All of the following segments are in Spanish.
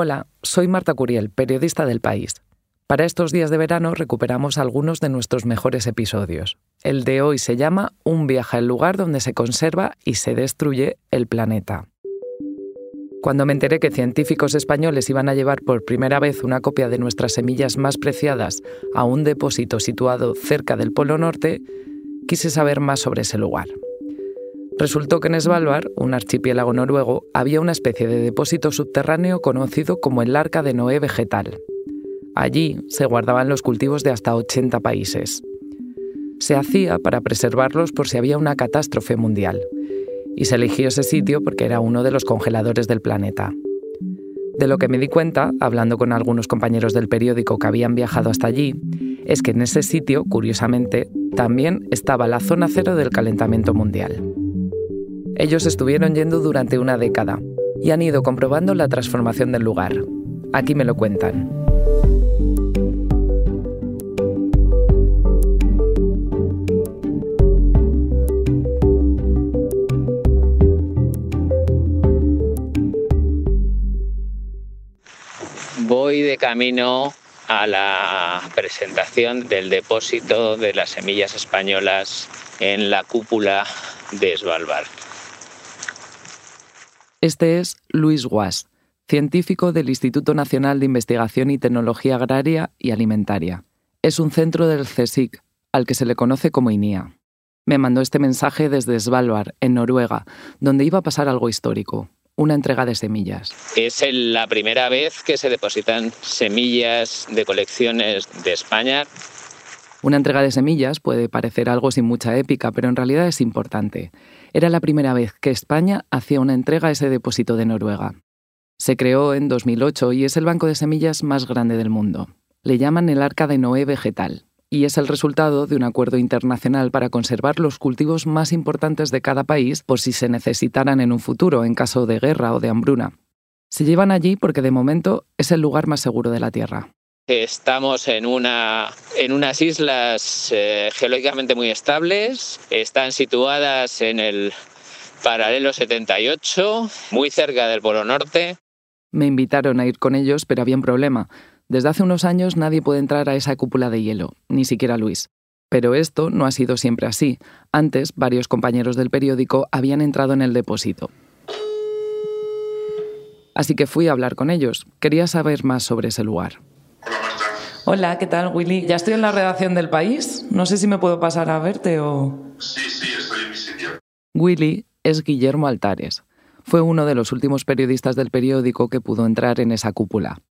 Hola, soy Marta Curiel, periodista del País. Para estos días de verano recuperamos algunos de nuestros mejores episodios. El de hoy se llama Un viaje al lugar donde se conserva y se destruye el planeta. Cuando me enteré que científicos españoles iban a llevar por primera vez una copia de nuestras semillas más preciadas a un depósito situado cerca del Polo Norte, quise saber más sobre ese lugar. Resultó que en Svalbard, un archipiélago noruego, había una especie de depósito subterráneo conocido como el Arca de Noé vegetal. Allí se guardaban los cultivos de hasta 80 países. Se hacía para preservarlos por si había una catástrofe mundial. Y se eligió ese sitio porque era uno de los congeladores del planeta. De lo que me di cuenta, hablando con algunos compañeros del periódico que habían viajado hasta allí, es que en ese sitio, curiosamente, también estaba la zona cero del calentamiento mundial. Ellos estuvieron yendo durante una década y han ido comprobando la transformación del lugar. Aquí me lo cuentan. Voy de camino a la presentación del depósito de las semillas españolas en la cúpula de Svalbard. Este es Luis Guas, científico del Instituto Nacional de Investigación y Tecnología Agraria y Alimentaria. Es un centro del CSIC, al que se le conoce como INIA. Me mandó este mensaje desde Svalbard, en Noruega, donde iba a pasar algo histórico, una entrega de semillas. Es la primera vez que se depositan semillas de colecciones de España. Una entrega de semillas puede parecer algo sin mucha épica, pero en realidad es importante. Era la primera vez que España hacía una entrega a ese depósito de Noruega. Se creó en 2008 y es el banco de semillas más grande del mundo. Le llaman el Arca de Noé vegetal y es el resultado de un acuerdo internacional para conservar los cultivos más importantes de cada país por si se necesitaran en un futuro en caso de guerra o de hambruna. Se llevan allí porque de momento es el lugar más seguro de la Tierra. Estamos en, una, en unas islas eh, geológicamente muy estables, están situadas en el paralelo 78, muy cerca del Polo Norte. Me invitaron a ir con ellos, pero había un problema. Desde hace unos años nadie puede entrar a esa cúpula de hielo, ni siquiera Luis. Pero esto no ha sido siempre así. Antes, varios compañeros del periódico habían entrado en el depósito. Así que fui a hablar con ellos. Quería saber más sobre ese lugar. Hola, ¿qué tal, Willy? Ya estoy en la redacción del país. No sé si me puedo pasar a verte o. Sí, sí, estoy en mi sitio. Willy es Guillermo Altares. Fue uno de los últimos periodistas del periódico que pudo entrar en esa cúpula.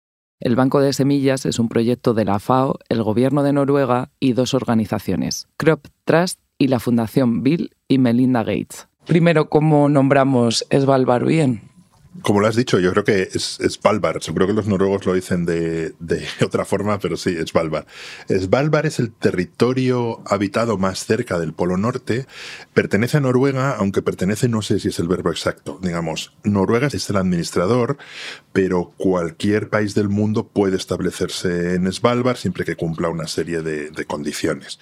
El Banco de Semillas es un proyecto de la FAO, el Gobierno de Noruega y dos organizaciones, Crop Trust y la Fundación Bill y Melinda Gates. Primero, ¿cómo nombramos Svalbard bien? Como lo has dicho, yo creo que es, Svalbard. Creo que los noruegos lo dicen de, otra forma, pero sí, es Svalbard. Svalbard es el territorio habitado más cerca del Polo Norte. Pertenece a Noruega, aunque pertenece, no sé si es el verbo exacto. Digamos, Noruega es el administrador, pero cualquier país del mundo puede establecerse en Svalbard siempre que cumpla una serie de, de condiciones.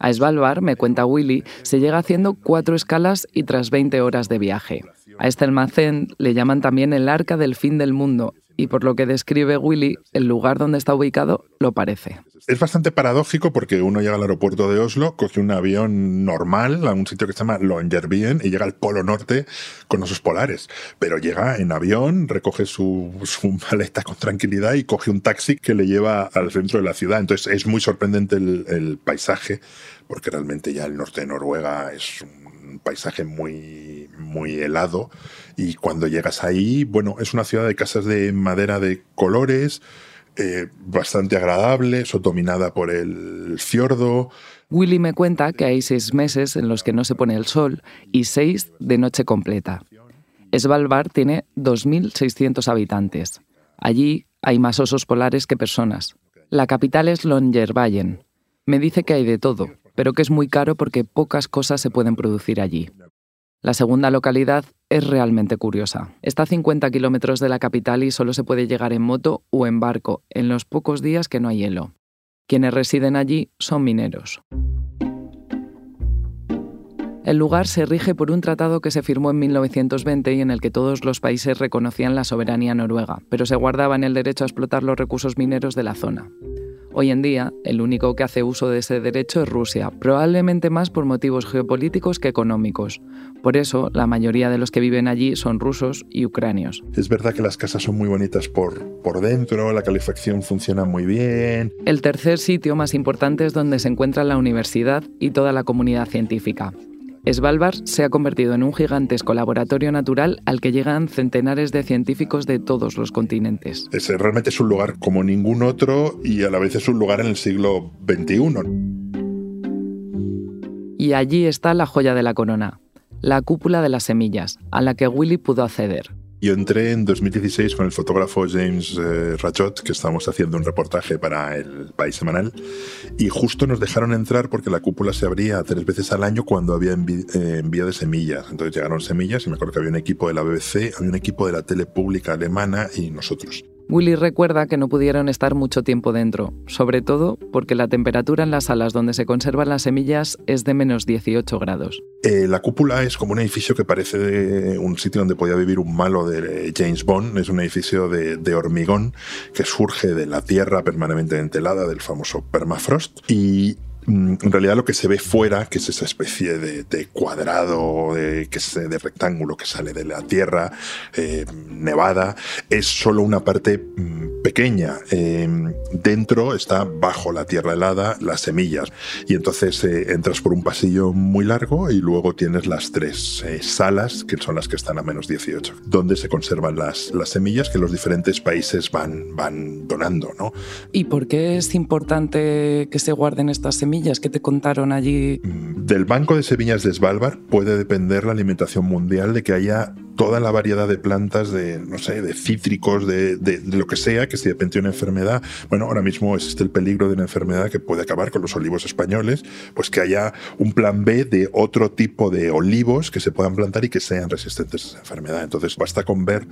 A Svalbard, me cuenta Willy, se llega haciendo cuatro escalas y tras 20 horas de viaje. A este almacén le llaman también el arca del fin del mundo y por lo que describe Willy, el lugar donde está ubicado lo parece. Es bastante paradójico porque uno llega al aeropuerto de Oslo, coge un avión normal a un sitio que se llama Longyearbyen y llega al Polo Norte con osos polares. Pero llega en avión, recoge su, maleta con tranquilidad y coge un taxi que le lleva al centro de la ciudad. Entonces es muy sorprendente el, el paisaje porque realmente ya el norte de Noruega es un paisaje muy, muy helado. Y cuando llegas ahí, bueno, es una ciudad de casas de madera de colores, eh, bastante agradable, dominada por el fiordo. Willy me cuenta que hay seis meses en los que no se pone el sol y seis de noche completa. Svalbard tiene 2.600 habitantes. Allí hay más osos polares que personas. La capital es Longyearbyen. Me dice que hay de todo, pero que es muy caro porque pocas cosas se pueden producir allí. La segunda localidad es realmente curiosa. Está a 50 kilómetros de la capital y solo se puede llegar en moto o en barco en los pocos días que no hay hielo. Quienes residen allí son mineros. El lugar se rige por un tratado que se firmó en 1920 y en el que todos los países reconocían la soberanía noruega, pero se guardaban el derecho a explotar los recursos mineros de la zona. Hoy en día, el único que hace uso de ese derecho es Rusia, probablemente más por motivos geopolíticos que económicos. Por eso, la mayoría de los que viven allí son rusos y ucranios. Es verdad que las casas son muy bonitas por, por dentro, la calefacción funciona muy bien. El tercer sitio más importante es donde se encuentra la universidad y toda la comunidad científica. Svalbard se ha convertido en un gigantesco laboratorio natural al que llegan centenares de científicos de todos los continentes. Es, realmente es un lugar como ningún otro y a la vez es un lugar en el siglo XXI. Y allí está la joya de la corona, la cúpula de las semillas, a la que Willy pudo acceder. Yo entré en 2016 con el fotógrafo James eh, Rachot, que estábamos haciendo un reportaje para el País Semanal, y justo nos dejaron entrar porque la cúpula se abría tres veces al año cuando había eh, envío de semillas. Entonces llegaron semillas y me acuerdo que había un equipo de la BBC, había un equipo de la tele pública alemana y nosotros. Willy recuerda que no pudieron estar mucho tiempo dentro, sobre todo porque la temperatura en las salas donde se conservan las semillas es de menos 18 grados. Eh, la cúpula es como un edificio que parece un sitio donde podía vivir un malo de James Bond. Es un edificio de, de hormigón que surge de la tierra permanentemente helada, del famoso permafrost. Y en realidad lo que se ve fuera, que es esa especie de, cuadrado, de, que de rectángulo que sale de la Tierra eh, nevada, es solo una parte mm, pequeña. Em, dentro está bajo la Tierra helada las semillas y entonces eh, entras por un pasillo muy largo y luego tienes las tres eh, salas, que son las que están a menos 18, donde se conservan las, las semillas que los diferentes países van, van donando. ¿no? ¿Y por qué es importante que se guarden estas semillas? Que te contaron allí? Del Banco de Semillas de Svalbard puede depender la alimentación mundial de que haya toda la variedad de plantas, de, no sé, de cítricos, de, lo que sea, que si de repente una enfermedad, bueno, ahora mismo existe el peligro de una enfermedad que puede acabar con los olivos españoles, pues que haya un plan B de otro tipo de olivos que se puedan plantar y que sean resistentes a esa enfermedad. Entonces basta con ver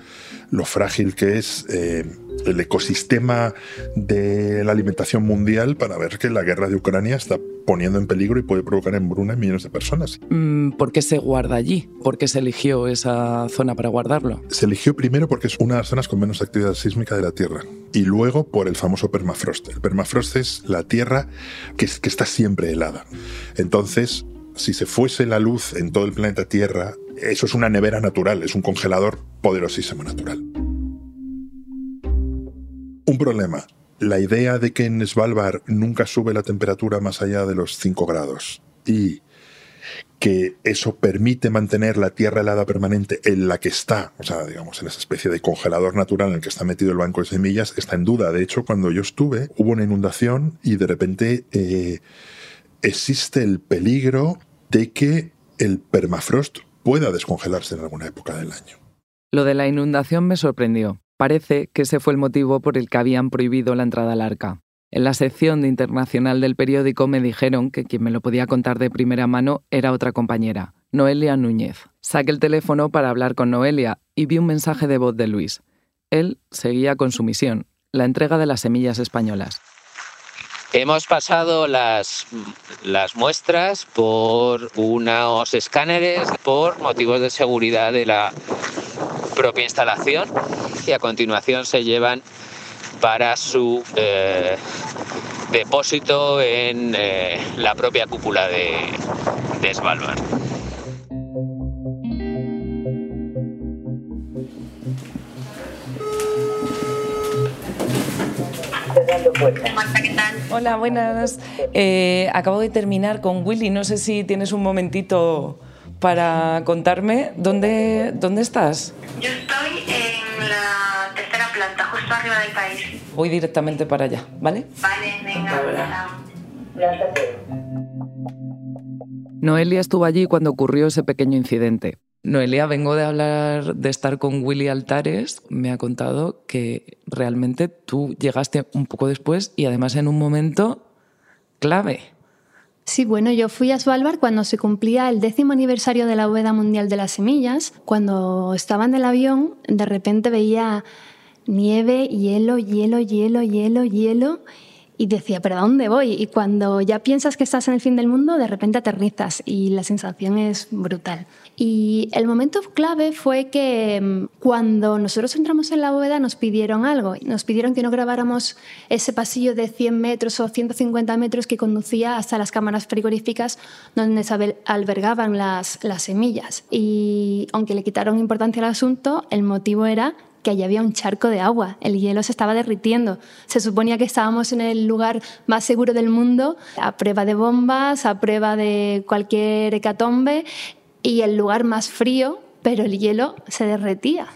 lo frágil que es eh, el ecosistema de la alimentación mundial para ver que la guerra de Ucrania está poniendo en peligro y puede provocar hambruna en millones de personas. Mm, ¿Por qué se guarda allí? ¿Por qué se eligió esa zona para guardarlo? Se eligió primero porque es una de las zonas con menos actividad sísmica de la Tierra y luego por el famoso permafrost. El permafrost es la Tierra que, que está siempre helada. Entonces, si se fuese la luz en todo el planeta Tierra, eso es una nevera natural, es un congelador poderosísimo natural. Un problema, la idea de que en Svalbard nunca sube la temperatura más allá de los 5 grados y que eso permite mantener la tierra helada permanente en la que está, o sea, digamos, en esa especie de congelador natural en el que está metido el banco de semillas, está en duda. De hecho, cuando yo estuve, hubo una inundación y de repente eh, existe el peligro de que el permafrost pueda descongelarse en alguna época del año. Lo de la inundación me sorprendió. Parece que ese fue el motivo por el que habían prohibido la entrada al arca. En la sección de internacional del periódico me dijeron que quien me lo podía contar de primera mano era otra compañera, Noelia Núñez. Saqué el teléfono para hablar con Noelia y vi un mensaje de voz de Luis. Él seguía con su misión, la entrega de las semillas españolas. Hemos pasado las, las muestras por unos escáneres por motivos de seguridad de la propia instalación y a continuación se llevan para su eh, depósito en eh, la propia cúpula de, de Svalbard. Hola, buenas. Eh, acabo de terminar con Willy. No sé si tienes un momentito para contarme dónde, dónde estás. Yo estoy en la tercera planta, justo arriba del país. Voy directamente para allá, ¿vale? Vale, venga. Noelia estuvo allí cuando ocurrió ese pequeño incidente. Noelia, vengo de hablar, de estar con Willy Altares. Me ha contado que realmente tú llegaste un poco después y además en un momento clave. Sí, bueno, yo fui a Svalbard cuando se cumplía el décimo aniversario de la Bóveda Mundial de las Semillas. Cuando estaba en el avión, de repente veía nieve, hielo, hielo, hielo, hielo, hielo. Y decía, ¿pero dónde voy? Y cuando ya piensas que estás en el fin del mundo, de repente aterrizas y la sensación es brutal. Y el momento clave fue que mm, cuando nosotros entramos en la bóveda nos pidieron algo. Nos pidieron que no grabáramos ese pasillo de 100 metros o 150 metros que conducía hasta las cámaras frigoríficas donde se albergaban las, las semillas. Y aunque le quitaron importancia al asunto, el motivo era que allí había un charco de agua, el hielo se estaba derritiendo. Se suponía que estábamos en el lugar más seguro del mundo, a prueba de bombas, a prueba de cualquier hecatombe, y el lugar más frío, pero el hielo se derretía.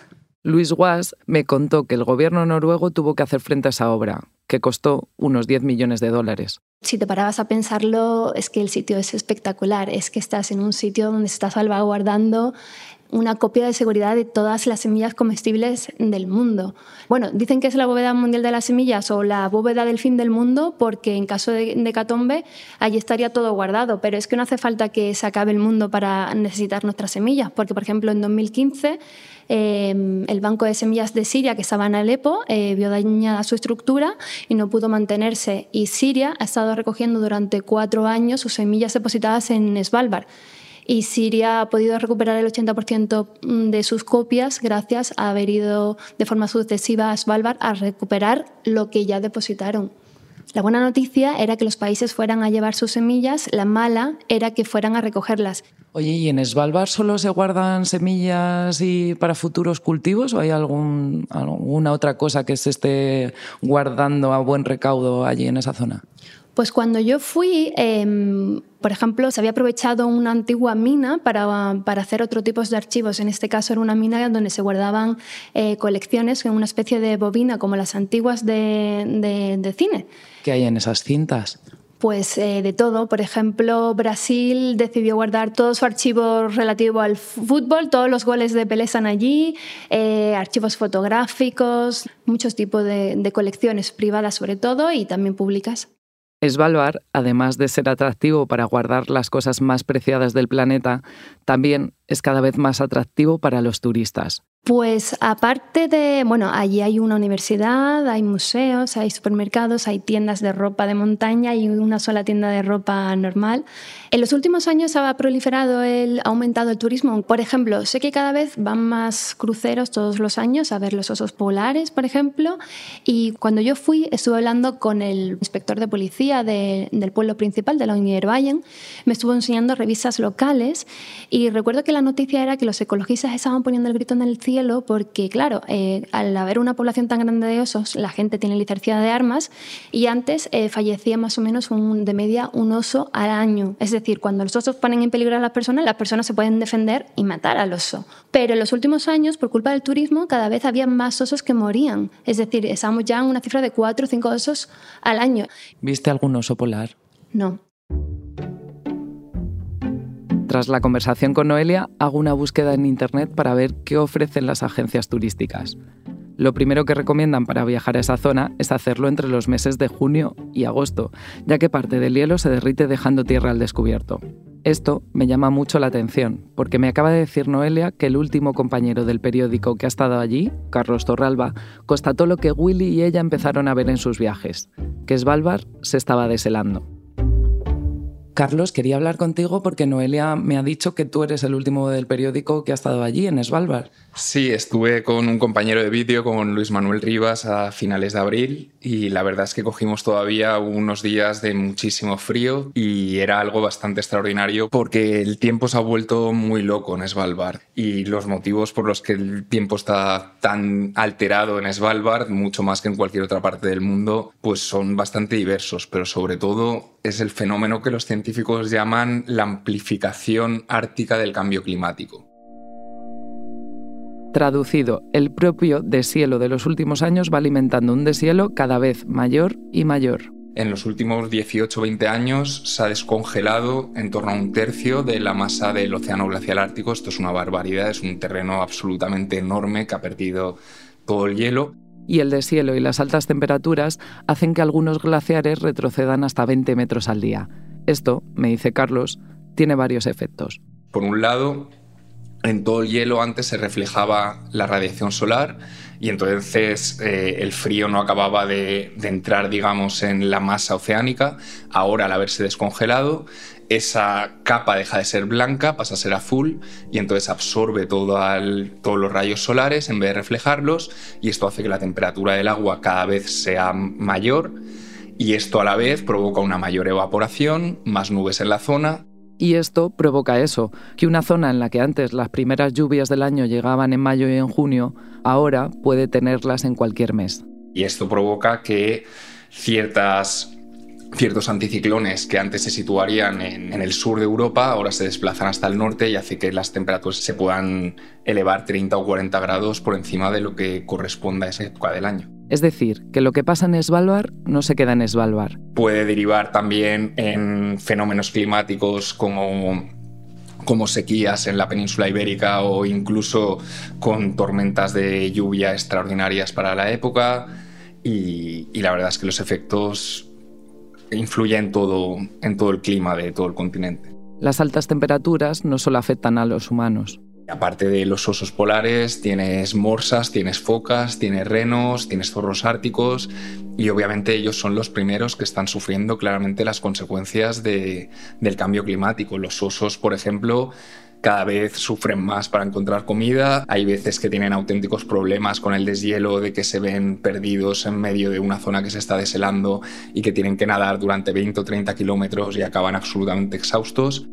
Luis Guas me contó que el gobierno noruego tuvo que hacer frente a esa obra, que costó unos 10 millones de dólares. Si te parabas a pensarlo, es que el sitio es espectacular, es que estás en un sitio donde se está salvaguardando una copia de seguridad de todas las semillas comestibles del mundo. Bueno, dicen que es la bóveda mundial de las semillas o la bóveda del fin del mundo porque en caso de, de catombe allí estaría todo guardado, pero es que no hace falta que se acabe el mundo para necesitar nuestras semillas, porque por ejemplo en 2015 eh, el Banco de Semillas de Siria, que estaba en Alepo, eh, vio dañada su estructura y no pudo mantenerse. Y Siria ha estado recogiendo durante cuatro años sus semillas depositadas en Svalbard y Siria ha podido recuperar el 80% de sus copias gracias a haber ido de forma sucesiva a Svalbard a recuperar lo que ya depositaron. La buena noticia era que los países fueran a llevar sus semillas, la mala era que fueran a recogerlas. Oye, ¿y en Svalbard solo se guardan semillas y para futuros cultivos o hay algún, alguna otra cosa que se esté guardando a buen recaudo allí en esa zona? Pues cuando yo fui, em, por ejemplo, se había aprovechado una antigua mina para, para, hacer otro tipo de archivos. En este caso era una mina donde se guardaban eh, colecciones en una especie de bobina como las antiguas de, de, cine. ¿Qué hay en esas cintas? Pues eh, de todo. Por ejemplo, Brasil decidió guardar todo su archivo relativo al fútbol, todos los goles de Pelé están allí, eh, archivos fotográficos, muchos tipos de, de colecciones privadas sobre todo y también públicas. Svalbard, además de ser atractivo para guardar las cosas más preciadas del planeta, también es cada vez más atractivo para los turistas. Pues aparte de, bueno, allí hay una universidad, hay museos, hay supermercados, hay tiendas de ropa de montaña y una sola tienda de ropa normal. En los últimos años ha proliferado, el, ha aumentado el turismo. Por ejemplo, sé que cada vez van más cruceros todos los años a ver los osos polares, por ejemplo, y cuando yo fui estuve hablando con el inspector de policía del pueblo principal, de la me estuvo enseñando revistas locales y recuerdo que la noticia era que los ecologistas estaban poniendo el grito en el cielo porque, claro, eh, al haber una población tan grande de osos, la gente tiene licencia de armas y antes eh, fallecía más o menos un, de media un oso al año. Es decir, cuando los osos ponen en peligro a las personas, las personas se pueden defender y matar al oso. Pero en los últimos años, por culpa del turismo, cada vez había más osos que morían. Es decir, estamos ya en una cifra de cuatro o cinco osos al año. ¿Viste algún oso polar? No. Tras la conversación con Noelia, hago una búsqueda en Internet para ver qué ofrecen las agencias turísticas. Lo primero que recomiendan para viajar a esa zona es hacerlo entre los meses de junio y agosto, ya que parte del hielo se derrite dejando tierra al descubierto. Esto me llama mucho la atención, porque me acaba de decir Noelia que el último compañero del periódico que ha estado allí, Carlos Torralba, constató lo que Willy y ella empezaron a ver en sus viajes, que Svalbard se estaba deshelando. Carlos, quería hablar contigo porque Noelia me ha dicho que tú eres el último del periódico que ha estado allí, en Svalbard. Sí, estuve con un compañero de vídeo, con Luis Manuel Rivas, a finales de abril y la verdad es que cogimos todavía unos días de muchísimo frío y era algo bastante extraordinario porque el tiempo se ha vuelto muy loco en Svalbard y los motivos por los que el tiempo está tan alterado en Svalbard, mucho más que en cualquier otra parte del mundo, pues son bastante diversos, pero sobre todo es el fenómeno que los científicos llaman la amplificación ártica del cambio climático. Traducido, el propio deshielo de los últimos años va alimentando un deshielo cada vez mayor y mayor. En los últimos 18-20 años se ha descongelado en torno a un tercio de la masa del océano glacial ártico. Esto es una barbaridad, es un terreno absolutamente enorme que ha perdido todo el hielo. Y el deshielo y las altas temperaturas hacen que algunos glaciares retrocedan hasta 20 metros al día. Esto, me dice Carlos, tiene varios efectos. Por un lado, en todo el hielo antes se reflejaba la radiación solar y entonces eh, el frío no acababa de, entrar, digamos, en la masa oceánica. Ahora, al haberse descongelado, esa capa deja de ser blanca, pasa a ser azul y entonces absorbe todo todos los rayos solares en vez de reflejarlos y esto hace que la temperatura del agua cada vez sea mayor y esto a la vez provoca una mayor evaporación, más nubes en la zona y esto provoca eso, que una zona en la que antes las primeras lluvias del año llegaban en mayo y en junio, ahora puede tenerlas en cualquier mes. Y esto provoca que ciertas ciertos anticiclones que antes se situarían en, en, el sur de Europa ahora se desplazan hasta el norte y hace que las temperaturas se puedan elevar 30 o 40 grados por encima de lo que corresponde a esa época del año. Es decir, que lo que pasa en Svalbard no se queda en Svalbard. Puede derivar también en fenómenos climáticos como como sequías en la península ibérica o incluso con tormentas de lluvia extraordinarias para la época y, y, la verdad es que los efectos influyen todo, en todo el clima de todo el continente. Las altas temperaturas no solo afectan a los humanos, Aparte de los osos polares, tienes morsas, tienes focas, tienes renos, tienes zorros árticos y obviamente ellos son los primeros que están sufriendo claramente las consecuencias del cambio climático. Los osos, por ejemplo, cada vez sufren más para encontrar comida. Hay veces que tienen auténticos problemas con el deshielo, de que se ven perdidos en medio de una zona que se está deshelando y que tienen que nadar durante 20 o 30 kilómetros y acaban absolutamente exhaustos.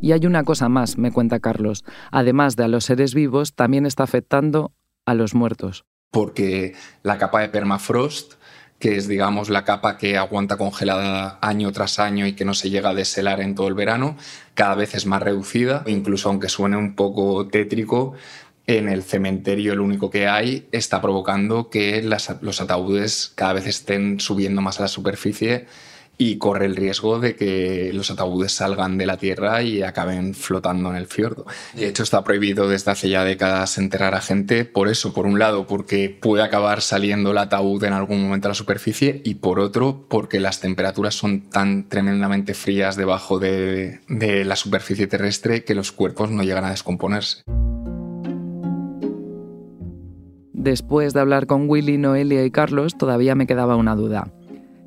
Y hay una cosa más, me cuenta Carlos. Además de a los seres vivos, también está afectando a los muertos. Porque la capa de permafrost, que es digamos la capa que aguanta congelada año tras año y que no se llega a deshelar en todo el verano, cada vez es más reducida. Incluso aunque suene un poco tétrico, en el cementerio el único que hay está provocando que los ataúdes cada vez estén subiendo más a la superficie y corre el riesgo de que los ataúdes salgan de la tierra y acaben flotando en el fiordo. De hecho, está prohibido desde hace ya décadas enterrar a gente por eso, por un lado, porque puede acabar saliendo el ataúd en algún momento a la superficie y por otro, porque las temperaturas son tan tremendamente frías debajo de, la superficie terrestre que los cuerpos no llegan a descomponerse. Después de hablar con Willy, Noelia y Carlos, todavía me quedaba una duda.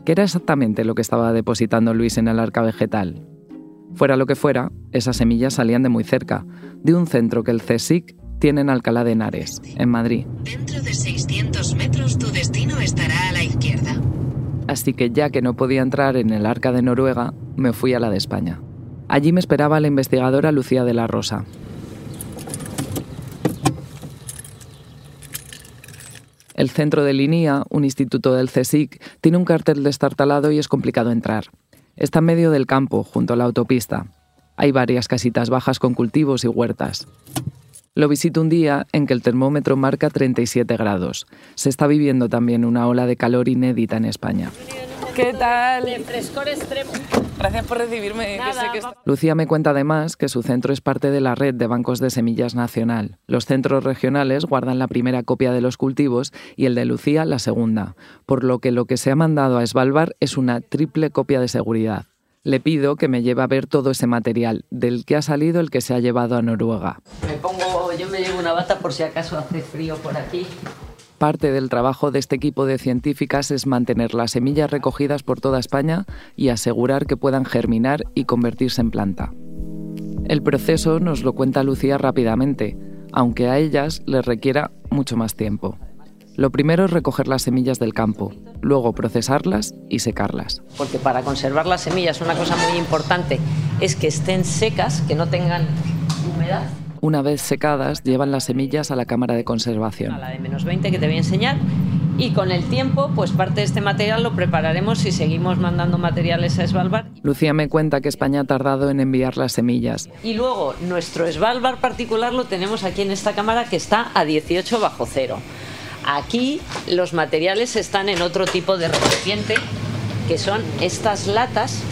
¿Qué era exactamente lo que estaba depositando Luis en el arca vegetal? Fuera lo que fuera, esas semillas salían de muy cerca, de un centro que el CSIC tiene en Alcalá de Henares, en Madrid. Dentro de 600 metros tu destino estará a la izquierda. Así que ya que no podía entrar en el arca de Noruega, me fui a la de España. Allí me esperaba la investigadora Lucía de la Rosa, El centro de Linía, un instituto del CSIC, tiene un cartel destartalado y es complicado entrar. Está en medio del campo, junto a la autopista. Hay varias casitas bajas con cultivos y huertas. Lo visito un día en que el termómetro marca 37 grados. Se está viviendo también una ola de calor inédita en España. ¿Qué tal? De frescor extremo. Gracias por recibirme. Lucía me cuenta además que su centro es parte de la red de bancos de semillas nacional. Los centros regionales guardan la primera copia de los cultivos y el de Lucía la segunda, por lo que lo que se ha mandado a Svalbard es una triple copia de seguridad. Le pido que me lleve a ver todo ese material, del que ha salido el que se ha llevado a Noruega. Me pongo, yo me llevo una bata por si acaso hace frío por aquí. Parte del trabajo de este equipo de científicas es mantener las semillas recogidas por toda España y asegurar que puedan germinar y convertirse en planta. El proceso nos lo cuenta Lucía rápidamente, aunque a ellas les requiera mucho más tiempo. Lo primero es recoger las semillas del campo, luego procesarlas y secarlas. Porque para conservar las semillas una cosa muy importante es que estén secas, que no tengan humedad una vez secadas, llevan las semillas a la cámara de conservación. A la de menos 20 que te voy a enseñar. Y con el tiempo, pues parte de este material lo prepararemos si seguimos mandando materiales a Svalbard. Lucía me cuenta que España ha tardado en enviar las semillas. Y luego, nuestro Svalbard particular lo tenemos aquí en esta cámara que está a 18 bajo cero. Aquí los materiales están en otro tipo de recipiente, que son estas latas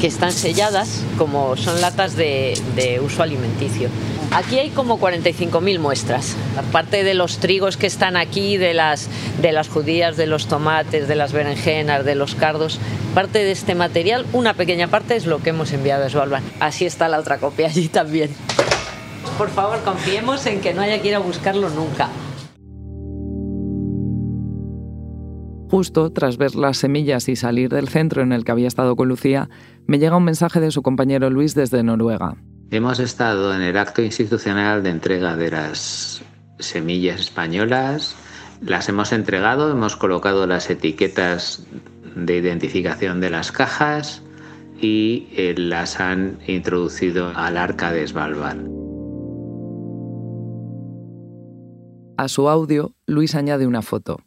que están selladas como son latas de, uso alimenticio. Aquí hay como 45.000 muestras. Aparte de los trigos que están aquí, de las, de las judías, de los tomates, de las berenjenas, de los cardos, parte de este material, una pequeña parte es lo que hemos enviado a Svalbard. Así está la otra copia allí también. Por favor, confiemos en que no haya que ir a buscarlo nunca. Justo tras ver las semillas y salir del centro en el que había estado con Lucía, me llega un mensaje de su compañero Luis desde Noruega. Hemos estado en el acto institucional de entrega de las semillas españolas, las hemos entregado, hemos colocado las etiquetas de identificación de las cajas y eh, las han introducido al arca de Svalbard. A su audio, Luis añade una foto.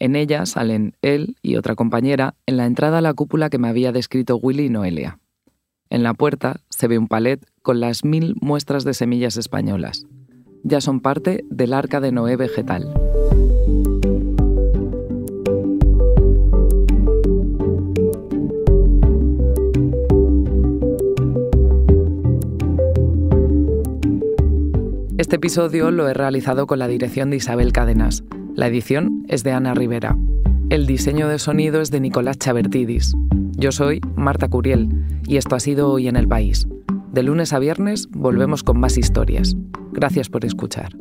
En ella salen él y otra compañera en la entrada a la cúpula que me había descrito Willy y Noelia. En la puerta se ve un palet con las mil muestras de semillas españolas. Ya son parte del arca de Noé vegetal. Este episodio lo he realizado con la dirección de Isabel Cadenas. La edición es de Ana Rivera. El diseño de sonido es de Nicolás Chabertidis. Yo soy Marta Curiel y esto ha sido Hoy en el País. De lunes a viernes volvemos con más historias. Gracias por escuchar.